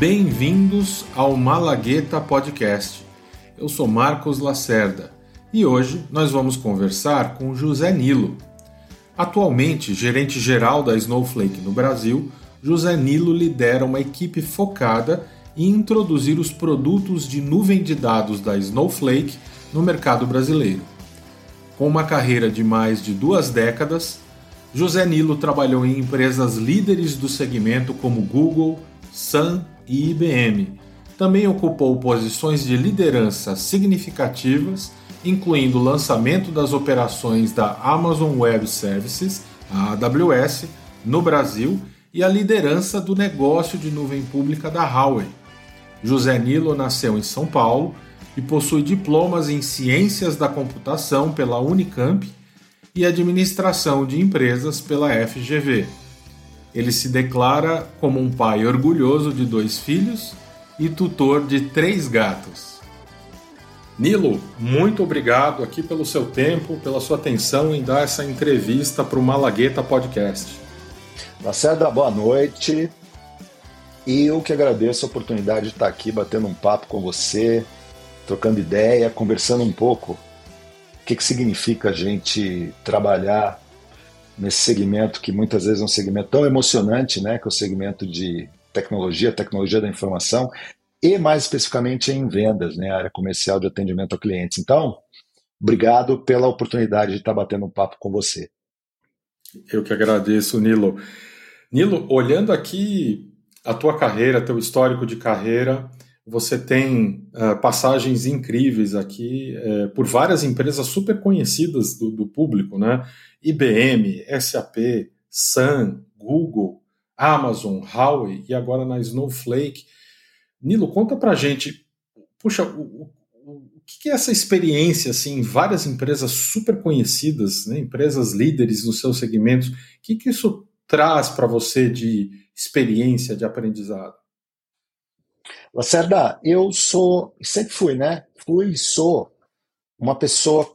Bem-vindos ao Malagueta Podcast. Eu sou Marcos Lacerda e hoje nós vamos conversar com José Nilo. Atualmente gerente geral da Snowflake no Brasil, José Nilo lidera uma equipe focada em introduzir os produtos de nuvem de dados da Snowflake no mercado brasileiro. Com uma carreira de mais de duas décadas, José Nilo trabalhou em empresas líderes do segmento como Google, Sun e IBM. Também ocupou posições de liderança significativas, incluindo o lançamento das operações da Amazon Web Services, a AWS, no Brasil e a liderança do negócio de nuvem pública da Huawei. José Nilo nasceu em São Paulo e possui diplomas em Ciências da Computação pela Unicamp e Administração de Empresas pela FGV. Ele se declara como um pai orgulhoso de dois filhos e tutor de três gatos. Nilo, muito obrigado aqui pelo seu tempo, pela sua atenção em dar essa entrevista para o Malagueta Podcast. Lacerda, boa noite. Eu que agradeço a oportunidade de estar aqui batendo um papo com você, trocando ideia, conversando um pouco o que, que significa a gente trabalhar nesse segmento que muitas vezes é um segmento tão emocionante, né, que é o segmento de tecnologia, tecnologia da informação, e mais especificamente em vendas, né, área comercial de atendimento a clientes. Então, obrigado pela oportunidade de estar batendo um papo com você. Eu que agradeço, Nilo. Nilo, olhando aqui a tua carreira, teu histórico de carreira, você tem uh, passagens incríveis aqui uh, por várias empresas super conhecidas do, do, público, né? IBM, SAP, Sun, Google, Amazon, Huawei e agora na Snowflake. Nilo, conta pra gente, puxa, o, o, o que é essa experiência assim, em várias empresas super conhecidas, né, empresas líderes nos seus segmentos, o que, que isso traz para você de experiência, de aprendizado? Lacerda, eu sou, sempre fui, né? Fui e sou uma pessoa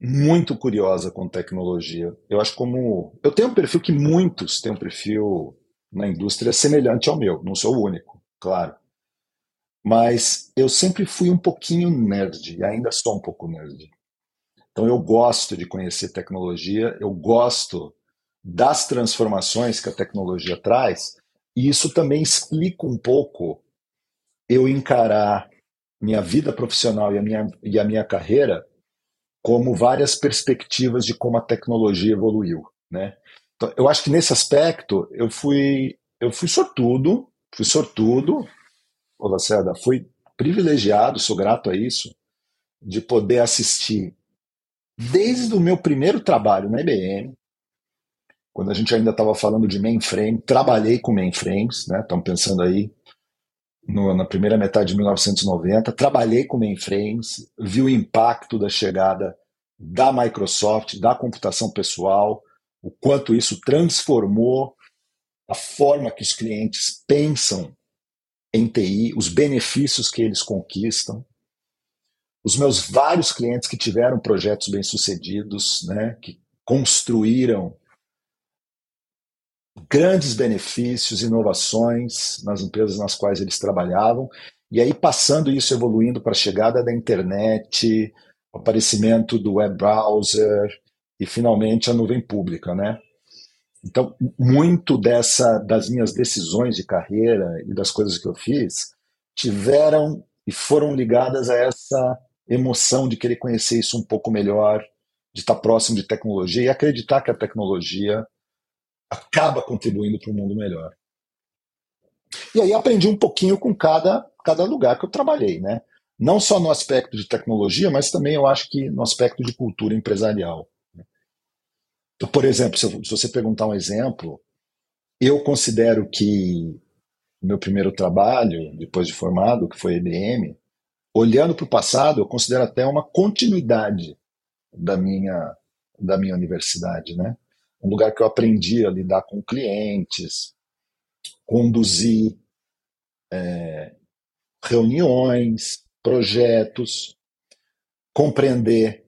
muito curiosa com tecnologia. Eu acho como. Eu tenho um perfil que muitos têm um perfil na indústria semelhante ao meu, não sou o único, claro. Mas eu sempre fui um pouquinho nerd, e ainda sou um pouco nerd. Então eu gosto de conhecer tecnologia, eu gosto das transformações que a tecnologia traz, e isso também explica um pouco eu encarar minha vida profissional e a minha, e a minha carreira como várias perspectivas de como a tecnologia evoluiu, né? Então, eu acho que nesse aspecto eu fui eu fui sortudo, fui sortudo, ô Lacerda, fui privilegiado, sou grato a isso, de poder assistir desde o meu primeiro trabalho na IBM, quando a gente ainda estava falando de mainframe, trabalhei com mainframes, né? Estamos pensando aí no, na primeira metade de 1990, trabalhei com mainframes, vi o impacto da chegada da Microsoft, da computação pessoal, o quanto isso transformou a forma que os clientes pensam em TI, os benefícios que eles conquistam. Os meus vários clientes que tiveram projetos bem-sucedidos, né, que construíram grandes benefícios, inovações nas empresas nas quais eles trabalhavam, e aí passando isso, evoluindo para a chegada da internet, o aparecimento do web browser e finalmente a nuvem pública, né? Então, muito dessa das minhas decisões de carreira e das coisas que eu fiz tiveram e foram ligadas a essa emoção de querer conhecer isso um pouco melhor, de estar próximo de tecnologia e acreditar que a tecnologia acaba contribuindo para um mundo melhor. E aí aprendi um pouquinho com cada, cada lugar que eu trabalhei, né? Não só no aspecto de tecnologia, mas também eu acho que no aspecto de cultura empresarial. Então, por exemplo, se, eu, se você perguntar um exemplo, eu considero que meu primeiro trabalho, depois de formado, que foi IBM, olhando para o passado, eu considero até uma continuidade da minha, da minha universidade, né? Um lugar que eu aprendi a lidar com clientes, conduzir é, reuniões, projetos, compreender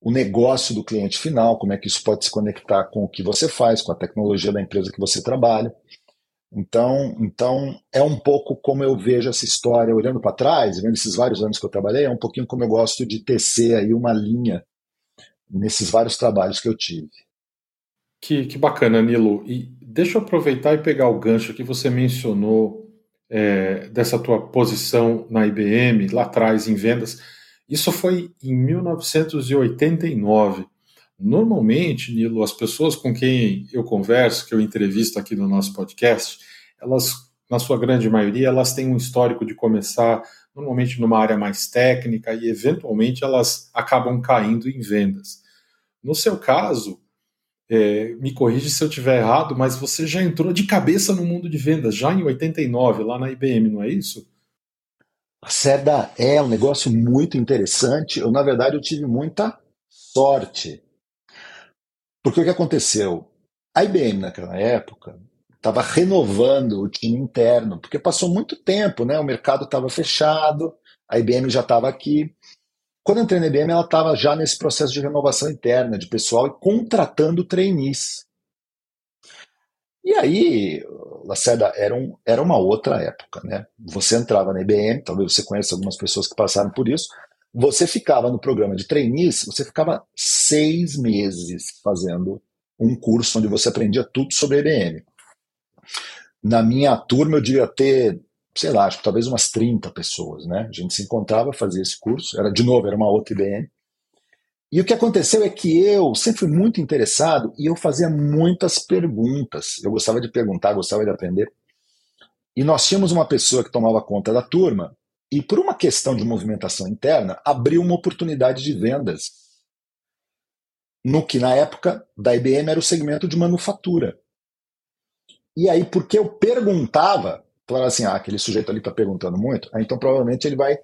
o negócio do cliente final, como é que isso pode se conectar com o que você faz, com a tecnologia da empresa que você trabalha. Então, então é um pouco como eu vejo essa história olhando para trás, vendo esses vários anos que eu trabalhei, é um pouquinho como eu gosto de tecer aí uma linha nesses vários trabalhos que eu tive. Que, que bacana, Nilo. E deixa eu aproveitar e pegar o gancho que você mencionou é, dessa tua posição na IBM lá atrás em vendas. Isso foi em 1989. Normalmente, Nilo, as pessoas com quem eu converso, que eu entrevisto aqui no nosso podcast, elas, na sua grande maioria, elas têm um histórico de começar normalmente numa área mais técnica e eventualmente elas acabam caindo em vendas. No seu caso, é, me corrige se eu estiver errado, mas você já entrou de cabeça no mundo de vendas, já em 89, lá na IBM, não é isso? A Seda é um negócio muito interessante. Eu, na verdade, eu tive muita sorte porque o que aconteceu? A IBM naquela época estava renovando o time interno, porque passou muito tempo, né? O mercado estava fechado, a IBM já estava aqui. Quando eu entrei na IBM, ela estava já nesse processo de renovação interna de pessoal e contratando trainees. E aí, Lacerda, era, um, era uma outra época, né? Você entrava na IBM, talvez você conheça algumas pessoas que passaram por isso, você ficava no programa de trainees, você ficava seis meses fazendo um curso onde você aprendia tudo sobre IBM. Na minha turma, eu devia ter, sei lá, acho que talvez umas 30 pessoas, né? A gente se encontrava, fazia esse curso, era de novo, era uma outra IBM. E o que aconteceu é que eu sempre fui muito interessado e eu fazia muitas perguntas. Eu gostava de perguntar, gostava de aprender. E nós tínhamos uma pessoa que tomava conta da turma e por uma questão de movimentação interna, abriu uma oportunidade de vendas no que na época da IBM era o segmento de manufatura. E aí, porque eu perguntava, falava assim, ah, aquele sujeito ali está perguntando muito, então provavelmente ele vai,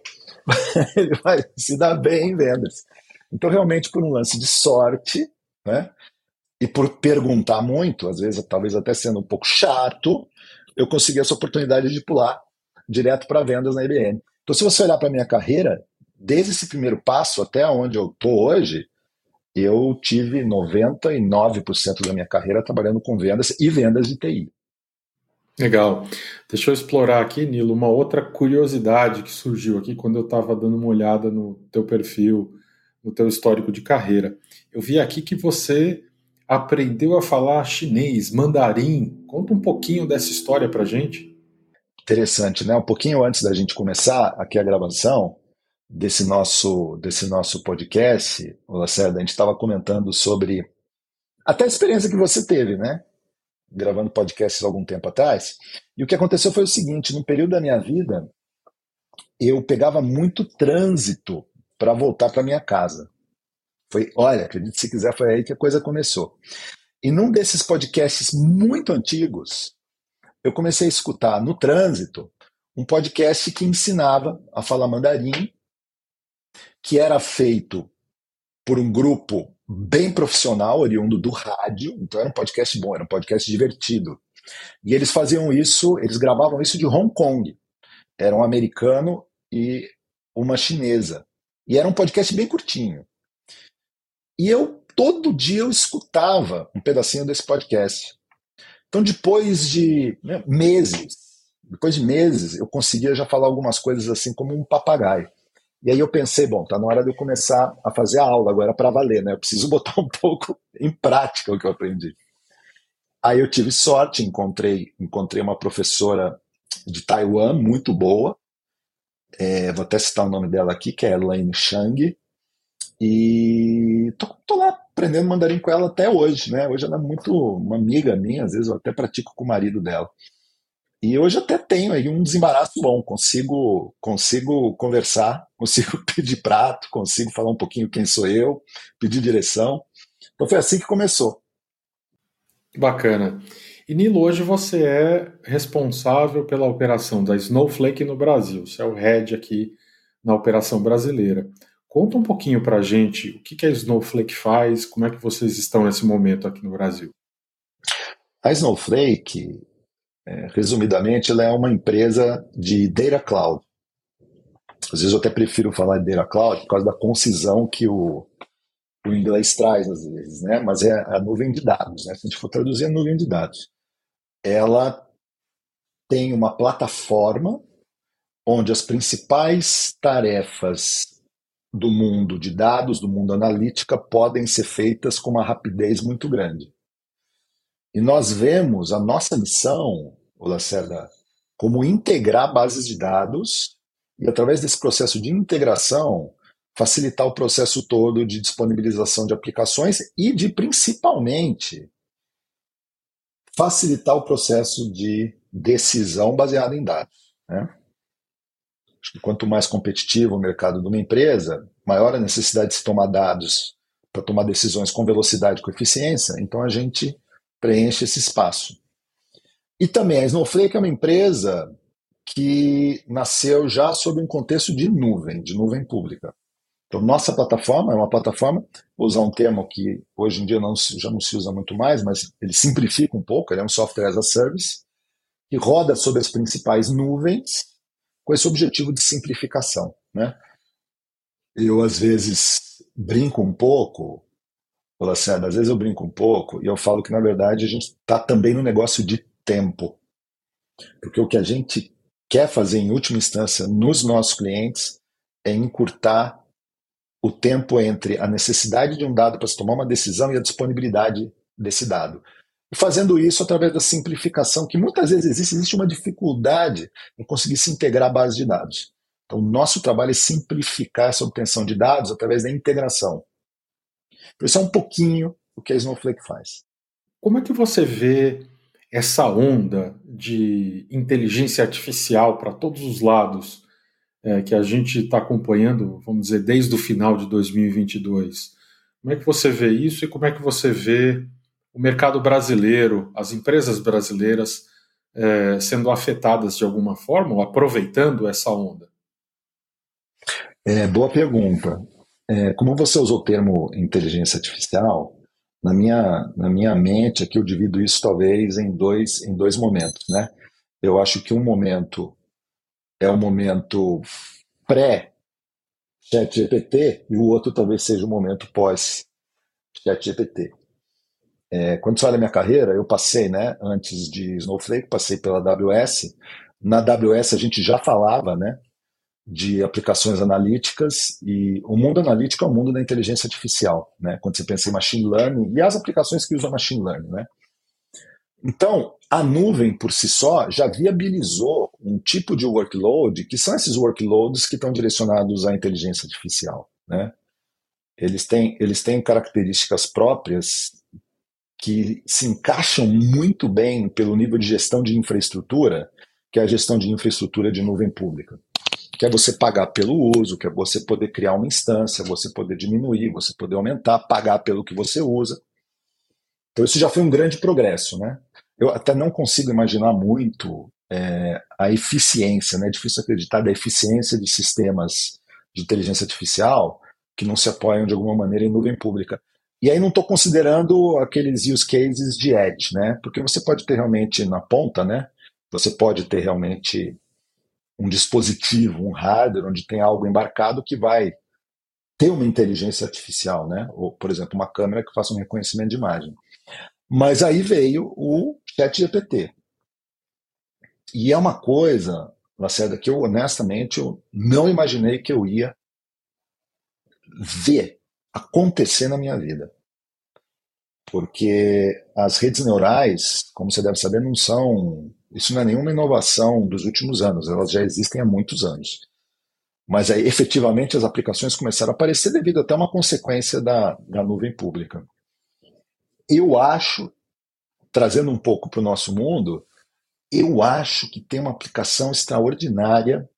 ele vai se dar bem em vendas. Então, realmente, por um lance de sorte, né, e por perguntar muito, às vezes talvez até sendo um pouco chato, eu consegui essa oportunidade de pular direto para vendas na IBM. Então, se você olhar para a minha carreira, desde esse primeiro passo até onde eu estou hoje, eu tive 99% da minha carreira trabalhando com vendas e vendas de TI. Legal. Deixa eu explorar aqui, Nilo, uma outra curiosidade que surgiu aqui quando eu estava dando uma olhada no teu perfil, no teu histórico de carreira. Eu vi aqui que você aprendeu a falar chinês, mandarim. Conta um pouquinho dessa história para gente interessante, né? Um pouquinho antes da gente começar aqui a gravação desse nosso desse nosso podcast, Lacerda, a gente estava comentando sobre até a experiência que você teve, né? Gravando podcasts algum tempo atrás. E o que aconteceu foi o seguinte: no período da minha vida, eu pegava muito trânsito para voltar para minha casa. Foi, olha, acredite se quiser, foi aí que a coisa começou. E num desses podcasts muito antigos, eu comecei a escutar no trânsito um podcast que ensinava a falar mandarim, que era feito por um grupo bem profissional, oriundo do rádio, então era um podcast bom, era um podcast divertido. E eles faziam isso, eles gravavam isso de Hong Kong. Era um americano e uma chinesa. E era um podcast bem curtinho. E eu, todo dia, eu escutava um pedacinho desse podcast. Então, depois de né, meses, depois de meses, eu conseguia já falar algumas coisas assim como um papagaio. E aí eu pensei, bom, tá na hora de eu começar a fazer a aula agora para valer, né? Eu preciso botar um pouco em prática o que eu aprendi. Aí eu tive sorte, encontrei, encontrei uma professora de Taiwan muito boa. É, vou até citar o nome dela aqui, que é Elaine Chang. E tô, tô lá aprendendo mandarim com ela até hoje, né? Hoje ela é muito uma amiga minha, às vezes eu até pratico com o marido dela. E hoje até tenho aí um desembaraço bom, consigo consigo conversar, consigo pedir prato, consigo falar um pouquinho quem sou eu, pedir direção. Então foi assim que começou. Bacana. E Nilo, hoje você é responsável pela operação da Snowflake no Brasil. Você é o head aqui na operação brasileira. Conta um pouquinho para a gente o que, que a Snowflake faz, como é que vocês estão nesse momento aqui no Brasil. A Snowflake, é, resumidamente, ela é uma empresa de data cloud. Às vezes eu até prefiro falar de data cloud por causa da concisão que o, o inglês traz às vezes, né? Mas é a nuvem de dados, né? Se a gente for traduzir a nuvem de dados, ela tem uma plataforma onde as principais tarefas do mundo de dados, do mundo analítica, podem ser feitas com uma rapidez muito grande. E nós vemos a nossa missão, o Lacerda, como integrar bases de dados e, através desse processo de integração, facilitar o processo todo de disponibilização de aplicações e de, principalmente, facilitar o processo de decisão baseada em dados. Né? Acho que quanto mais competitivo o mercado de uma empresa, maior a necessidade de se tomar dados para tomar decisões com velocidade e com eficiência, então a gente preenche esse espaço. E também a Snowflake é uma empresa que nasceu já sob um contexto de nuvem, de nuvem pública. Então, nossa plataforma é uma plataforma, vou usar um termo que hoje em dia não, já não se usa muito mais, mas ele simplifica um pouco, ele é um software as a service, que roda sobre as principais nuvens com esse objetivo de simplificação. Né? Eu, às vezes, brinco um pouco, Lacerda, às vezes eu brinco um pouco e eu falo que, na verdade, a gente está também no negócio de tempo. Porque o que a gente quer fazer, em última instância, nos nossos clientes é encurtar o tempo entre a necessidade de um dado para se tomar uma decisão e a disponibilidade desse dado. E fazendo isso através da simplificação, que muitas vezes existe, existe uma dificuldade em conseguir se integrar a base de dados. Então, o nosso trabalho é simplificar essa obtenção de dados através da integração. Isso é um pouquinho o que a Snowflake faz. Como é que você vê essa onda de inteligência artificial para todos os lados é, que a gente está acompanhando, vamos dizer, desde o final de 2022? Como é que você vê isso e como é que você vê o mercado brasileiro, as empresas brasileiras é, sendo afetadas de alguma forma ou aproveitando essa onda? É, boa pergunta. É, como você usou o termo inteligência artificial, na minha, na minha mente aqui eu divido isso talvez em dois, em dois momentos. Né? Eu acho que um momento é o momento pré-chat GPT e o outro talvez seja o momento pós-chat GPT. É, quando você olha a minha carreira, eu passei, né, antes de Snowflake, passei pela AWS. Na AWS a gente já falava, né, de aplicações analíticas e o mundo analítico é o mundo da inteligência artificial, né? Quando você pensa em machine learning e as aplicações que usam machine learning, né? Então, a nuvem por si só já viabilizou um tipo de workload que são esses workloads que estão direcionados à inteligência artificial, né? Eles têm, eles têm características próprias que se encaixam muito bem pelo nível de gestão de infraestrutura, que é a gestão de infraestrutura de nuvem pública. Que é você pagar pelo uso, que é você poder criar uma instância, você poder diminuir, você poder aumentar, pagar pelo que você usa. Então isso já foi um grande progresso, né? Eu até não consigo imaginar muito é, a eficiência, né? É difícil acreditar da eficiência de sistemas de inteligência artificial que não se apoiam de alguma maneira em nuvem pública. E aí não estou considerando aqueles use cases de edge, né? Porque você pode ter realmente na ponta, né? Você pode ter realmente um dispositivo, um hardware, onde tem algo embarcado que vai ter uma inteligência artificial, né? Ou, por exemplo, uma câmera que faça um reconhecimento de imagem. Mas aí veio o ChatGPT. E é uma coisa, Lacerda, que eu honestamente eu não imaginei que eu ia ver acontecer na minha vida. Porque as redes neurais, como você deve saber, não são. Isso não é nenhuma inovação dos últimos anos, elas já existem há muitos anos. Mas aí, efetivamente, as aplicações começaram a aparecer devido até uma consequência da, da nuvem pública. Eu acho, trazendo um pouco para o nosso mundo, eu acho que tem uma aplicação extraordinária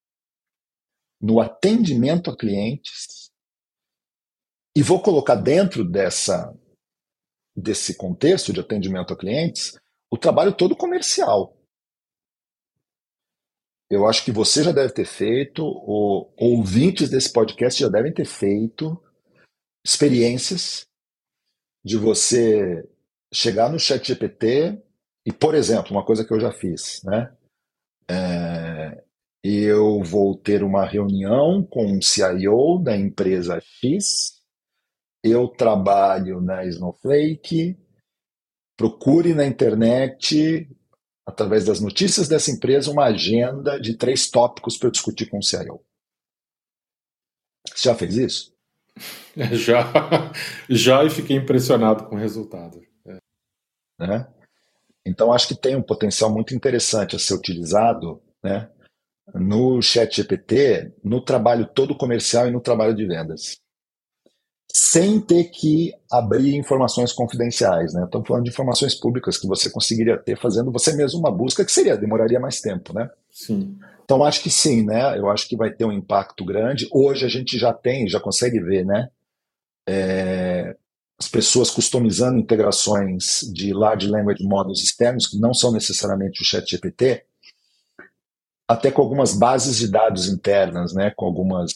no atendimento a clientes e vou colocar dentro dessa, desse contexto de atendimento a clientes o trabalho todo comercial. Eu acho que você já deve ter feito, ou ouvintes desse podcast já devem ter feito experiências de você chegar no chat GPT e, por exemplo, uma coisa que eu já fiz, né? É, eu vou ter uma reunião com um CIO da empresa X eu trabalho na Snowflake, procure na internet através das notícias dessa empresa, uma agenda de três tópicos para eu discutir com o CIO. Você já fez isso? Já, já e fiquei impressionado com o resultado. É. Né? Então, acho que tem um potencial muito interessante a ser utilizado né, no chat GPT, no trabalho todo comercial e no trabalho de vendas. Sem ter que abrir informações confidenciais. Né? Estamos falando de informações públicas que você conseguiria ter fazendo você mesmo uma busca, que seria, demoraria mais tempo. Né? Sim. Então, acho que sim, né? Eu acho que vai ter um impacto grande. Hoje a gente já tem, já consegue ver, né? É, as pessoas customizando integrações de large language models externos, que não são necessariamente o chat GPT, até com algumas bases de dados internas, né, com algumas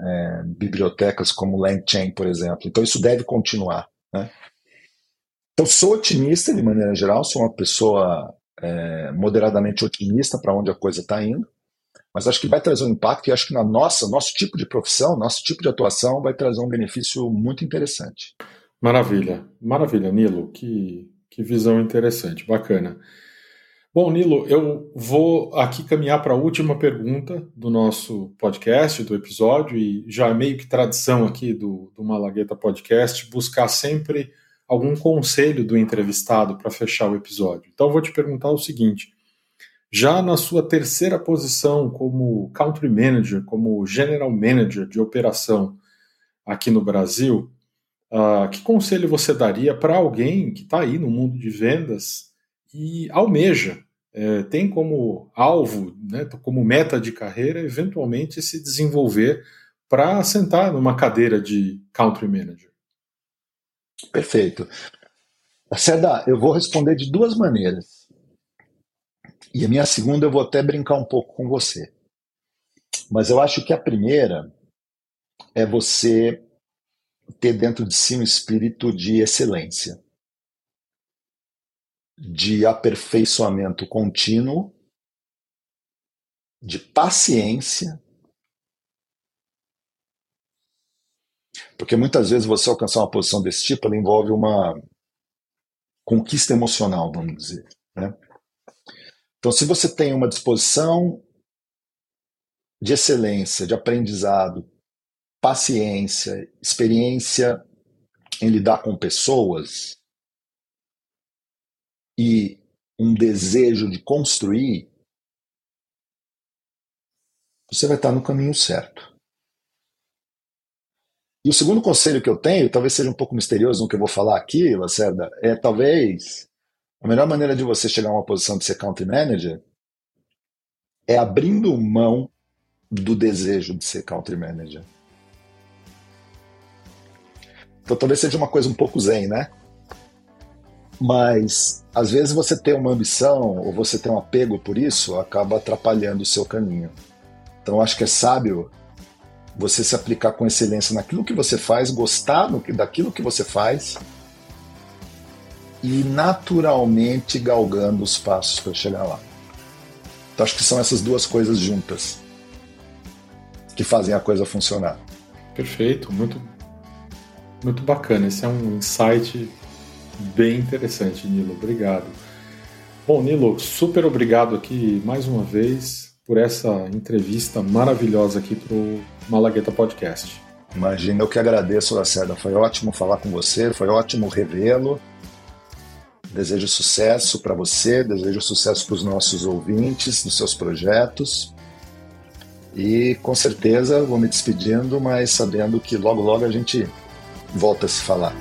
é, bibliotecas como LangChain, por exemplo. Então isso deve continuar. Né? Então sou otimista de maneira geral, sou uma pessoa é, moderadamente otimista para onde a coisa está indo, mas acho que vai trazer um impacto e acho que na nossa, nosso tipo de profissão, nosso tipo de atuação vai trazer um benefício muito interessante. Maravilha, maravilha, Nilo, que, que visão interessante, bacana. Bom, Nilo, eu vou aqui caminhar para a última pergunta do nosso podcast, do episódio, e já é meio que tradição aqui do, do Malagueta Podcast buscar sempre algum conselho do entrevistado para fechar o episódio. Então, vou te perguntar o seguinte: já na sua terceira posição como country manager, como general manager de operação aqui no Brasil, uh, que conselho você daria para alguém que está aí no mundo de vendas e almeja é, tem como alvo, né, como meta de carreira, eventualmente se desenvolver para sentar numa cadeira de country manager? Perfeito. Seda, eu vou responder de duas maneiras. E a minha segunda eu vou até brincar um pouco com você. Mas eu acho que a primeira é você ter dentro de si um espírito de excelência de aperfeiçoamento contínuo, de paciência, porque muitas vezes você alcançar uma posição desse tipo, ela envolve uma conquista emocional, vamos dizer. Né? Então, se você tem uma disposição de excelência, de aprendizado, paciência, experiência em lidar com pessoas, e um desejo de construir, você vai estar no caminho certo. E o segundo conselho que eu tenho, talvez seja um pouco misterioso no que eu vou falar aqui, Lacerda, é talvez a melhor maneira de você chegar a uma posição de ser country manager é abrindo mão do desejo de ser country manager. Então talvez seja uma coisa um pouco zen, né? Mas às vezes você ter uma ambição ou você ter um apego por isso acaba atrapalhando o seu caminho. Então acho que é sábio você se aplicar com excelência naquilo que você faz, gostar daquilo que você faz e naturalmente galgando os passos para chegar lá. Então acho que são essas duas coisas juntas que fazem a coisa funcionar. Perfeito, muito muito bacana. Esse é um insight Bem interessante, Nilo. Obrigado. Bom, Nilo, super obrigado aqui mais uma vez por essa entrevista maravilhosa aqui para o Malagueta Podcast. Imagina, eu que agradeço, Lacerda. Foi ótimo falar com você, foi ótimo revê-lo. Desejo sucesso para você, desejo sucesso para os nossos ouvintes, nos seus projetos. E com certeza vou me despedindo, mas sabendo que logo, logo a gente volta a se falar.